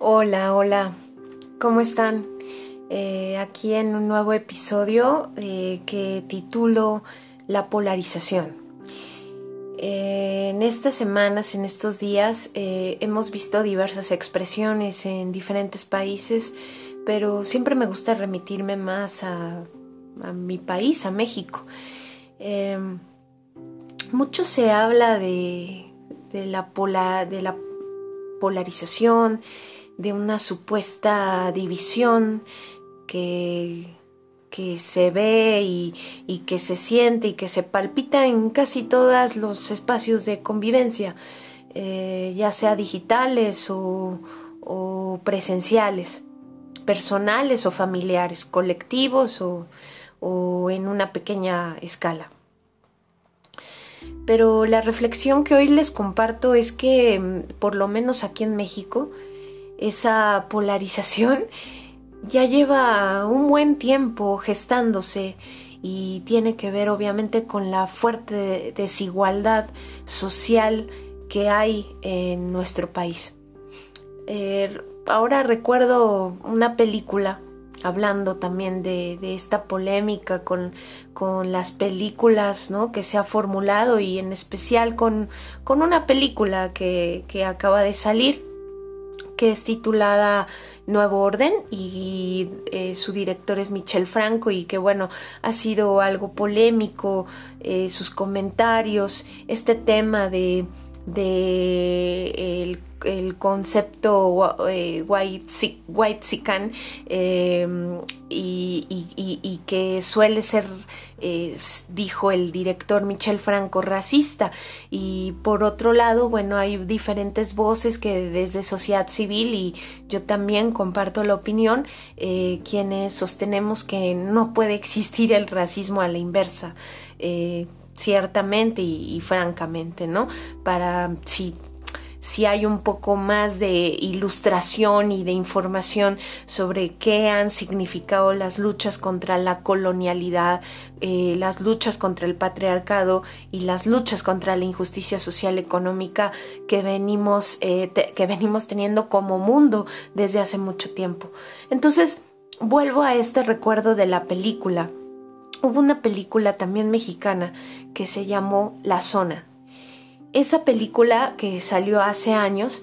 Hola, hola, ¿cómo están? Eh, aquí en un nuevo episodio eh, que titulo La polarización. Eh, en estas semanas, en estos días, hemos visto diversas expresiones en diferentes países, pero siempre me gusta remitirme más a, mi país, a México. mucho se habla de, la, de la polarización, de una supuesta división que, que se ve y, que se siente y que se palpita en casi todos los espacios de convivencia, eh, ya sea digitales o, presenciales, personales o familiares, colectivos o, o en una pequeña escala. Pero la reflexión que hoy les comparto es que, mm, por lo menos aquí en México, esa polarización ya lleva un buen tiempo gestándose y tiene que ver obviamente con la fuerte desigualdad social que hay en nuestro país. Eh, ahora recuerdo una película hablando también de, esta polémica con, con, las películas ¿no? que se ha formulado y en especial con, con una película que, que acaba de salir que es titulada Nuevo Orden y eh, su director es Michel Franco y que bueno, ha sido algo polémico eh, sus comentarios, este tema de, de el el concepto eh, white, white em, y, que suele ser, eh, dijo el director Michel Franco, racista. Y por otro lado, bueno, hay diferentes voces que desde sociedad civil y yo también comparto la opinión, eh, quienes sostenemos que no puede existir el racismo a la inversa ciertamente y, y, francamente, ¿no? Para si si hay un poco más de ilustración y de información sobre qué han significado las luchas contra la colonialidad, eh, las luchas contra el patriarcado y las luchas contra la injusticia social económica que venimos, eh, que venimos teniendo como mundo desde hace mucho tiempo. Entonces, vuelvo a este recuerdo de la película. Hubo una película también mexicana que se llamó La Zona esa película que salió hace años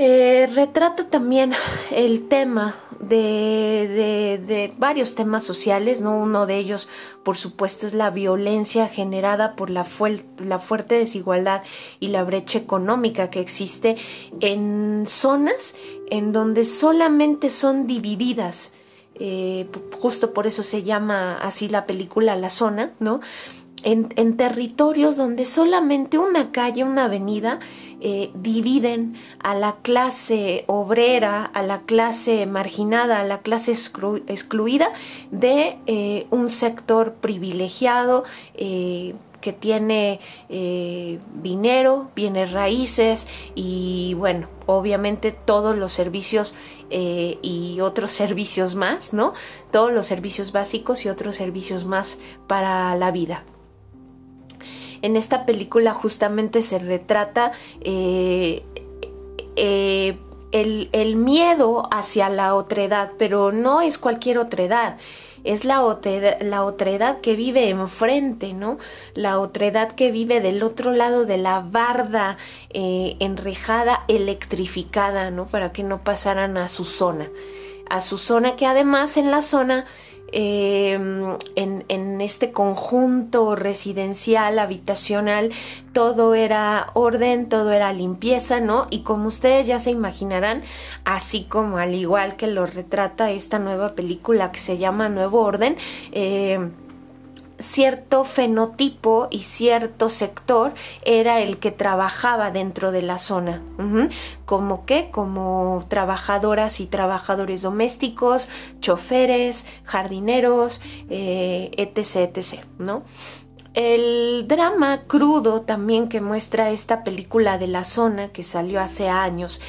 eh, retrata también el tema de, de, varios temas sociales, ¿no? Uno de ellos, por supuesto, es la violencia generada por la, la fuerte desigualdad y la brecha económica que existe en zonas en donde solamente son divididas. Eh, justo por eso se llama así la película La Zona, ¿no? En, territorios donde solamente una calle, una avenida, eh, dividen a la clase obrera, a la clase marginada, a la clase excluida de eh, un sector privilegiado eh, que tiene dinero, bienes raíces y bueno, obviamente todos los servicios y otros servicios más, ¿no? Todos los servicios básicos y otros servicios más para la vida en esta película justamente se retrata eh, eh, el, miedo hacia la otredad, pero no es cualquier otredad, es la, otredad, la que vive enfrente, ¿no? La otredad que vive del otro lado de la barda eh, enrejada, electrificada, ¿no? Para que no pasaran a su zona. A su zona que además en la zona Em, en, este conjunto residencial, habitacional, todo era orden, todo era limpieza, ¿no? Y como ustedes ya se imaginarán, así como al igual que lo retrata esta nueva película que se llama Nuevo Orden, eh, cierto fenotipo y cierto sector era el que trabajaba dentro de la zona. ¿Como qué? Como trabajadoras y trabajadores domésticos, choferes, jardineros, eh, etc, etc, ¿no? El drama crudo también que muestra esta película de la zona que salió hace años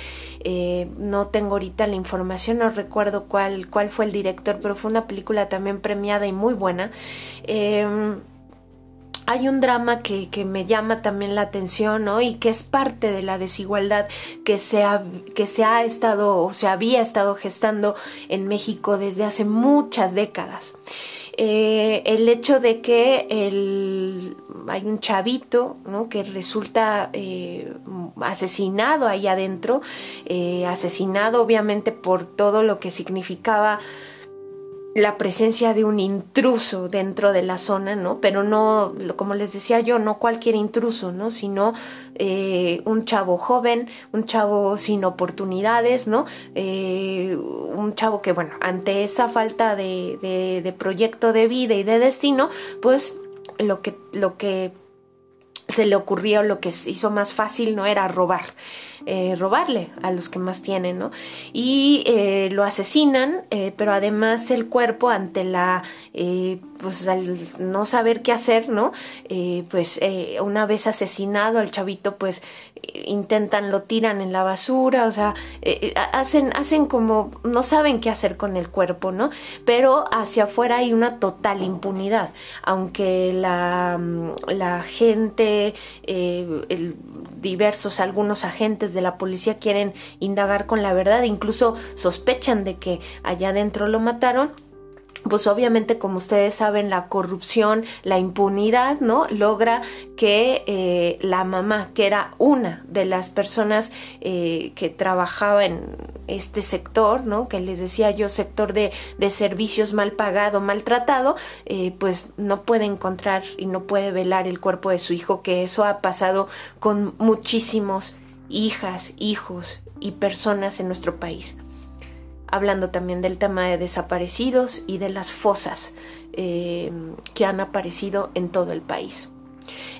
eh, no tengo ahorita la información, no recuerdo cuál, cuál fue el director, pero fue una película también premiada y muy buena. Em, hay un drama que, que, me llama también la atención, ¿no? Y que es parte de la desigualdad que se ha, que se ha estado o se había estado gestando en México desde hace muchas décadas. Eh, el hecho de que el, hay un chavito ¿no? que resulta eh, asesinado ahí adentro, eh, asesinado obviamente por todo lo que significaba la presencia de un intruso dentro de la zona, ¿no? Pero no, como les decía yo, no cualquier intruso, ¿no? Sino eh, un chavo joven, un chavo sin oportunidades, ¿no? Eh, un chavo que, bueno, ante esa falta de, de, de proyecto de vida y de destino, pues lo que, lo que se le ocurrió, lo que hizo más fácil, no era robar. Eh, robarle a los que más tienen, ¿no? Y eh, lo asesinan, eh, pero además el cuerpo ante la, pues al no saber qué hacer, ¿no? pues una vez asesinado al chavito, pues intentan, lo tiran en la basura, o sea, hacen, hacen como, no saben qué hacer con el cuerpo, ¿no? Pero hacia afuera hay una total impunidad, aunque la, mm, la gente, el, diversos, algunos agentes de la policía quieren indagar con la verdad, incluso sospechan de que allá adentro lo mataron, pues obviamente como ustedes saben la corrupción, la impunidad, ¿no? Logra que eh, la mamá, que era una de las personas eh, que trabajaba en este sector, ¿no? Que les decía yo, sector de, de servicios mal pagado, maltratado, eh, pues no puede encontrar y no puede velar el cuerpo de su hijo, que eso ha pasado con muchísimos hijas, hijos y personas en nuestro país. Hablando también del tema de desaparecidos y de las fosas eh, que han aparecido en todo el país.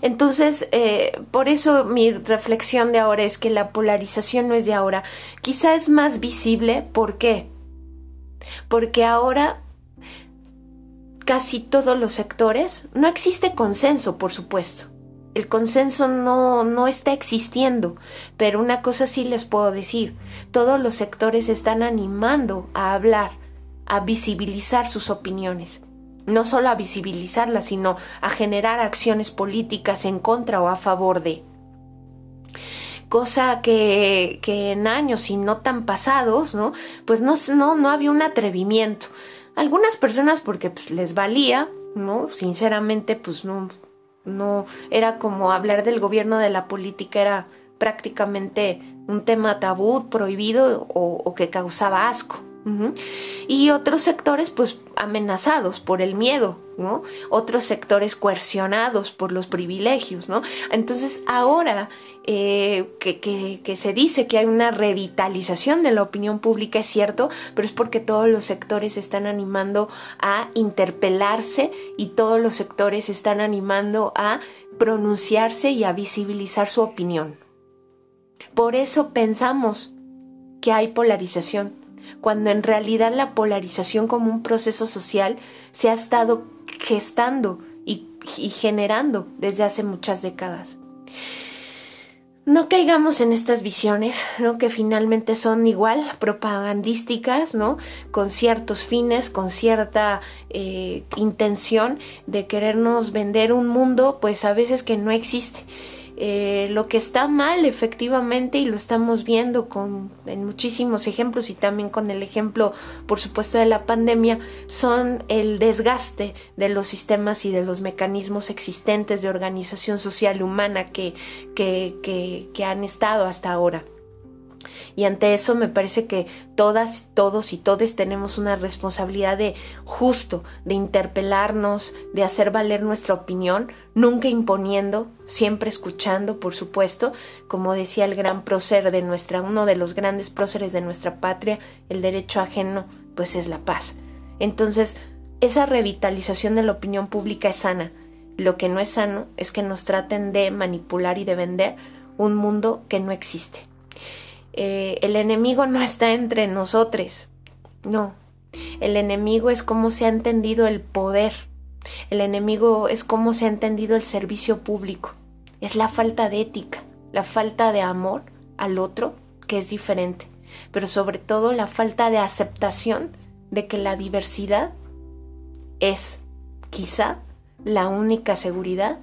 Entonces, eh, por eso mi reflexión de ahora es que la polarización no es de ahora. Quizá es más visible. ¿Por qué? Porque ahora casi todos los sectores, no existe consenso, por supuesto, el consenso no, no está existiendo, pero una cosa sí les puedo decir, todos los sectores están animando a hablar, a visibilizar sus opiniones, no solo a visibilizarlas, sino a generar acciones políticas en contra o a favor de cosa que, que en años y no tan pasados, ¿no? Pues no, no, no había un atrevimiento. Algunas personas porque pues, les valía, ¿no? Sinceramente, pues no, no era como hablar del gobierno de la política, era prácticamente un tema tabú, prohibido o, que causaba asco. Y otros sectores, pues, amenazados por el miedo, ¿no? Otros sectores coercionados por los privilegios, ¿no? Entonces, ahora eh, que, que, se dice que hay una revitalización de la opinión pública, es cierto, pero es porque todos los sectores están animando a interpelarse y todos los sectores están animando a pronunciarse y a visibilizar su opinión. Por eso pensamos que hay polarización, cuando en realidad la polarización como un proceso social se ha estado gestando y, generando desde hace muchas décadas no caigamos en estas visiones, ¿no? Que finalmente son igual propagandísticas, ¿no? Con ciertos fines, con cierta eh, intención de querernos vender un mundo, pues a veces que no existe. Eh, lo que está mal efectivamente y lo estamos viendo con en muchísimos ejemplos y también con el ejemplo por supuesto de la pandemia son el desgaste de los sistemas y de los mecanismos existentes de organización social humana que, que, que, que han estado hasta ahora. Y ante eso me parece que todas, todos y todes tenemos una responsabilidad de justo, de interpelarnos, de hacer valer nuestra opinión, nunca imponiendo, siempre escuchando, por supuesto, como decía el gran prócer de nuestra, uno de los grandes próceres de nuestra patria, el derecho ajeno, pues es la paz. Entonces, esa revitalización de la opinión pública es sana. Lo que no es sano es que nos traten de manipular y de vender un mundo que no existe. Eh, el enemigo no está entre nosotros, no. El enemigo es cómo se ha entendido el poder. El enemigo es cómo se ha entendido el servicio público. Es la falta de ética, la falta de amor al otro, que es diferente, pero sobre todo la falta de aceptación de que la diversidad es quizá la única seguridad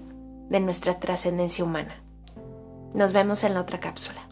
de nuestra trascendencia humana. Nos vemos en la otra cápsula.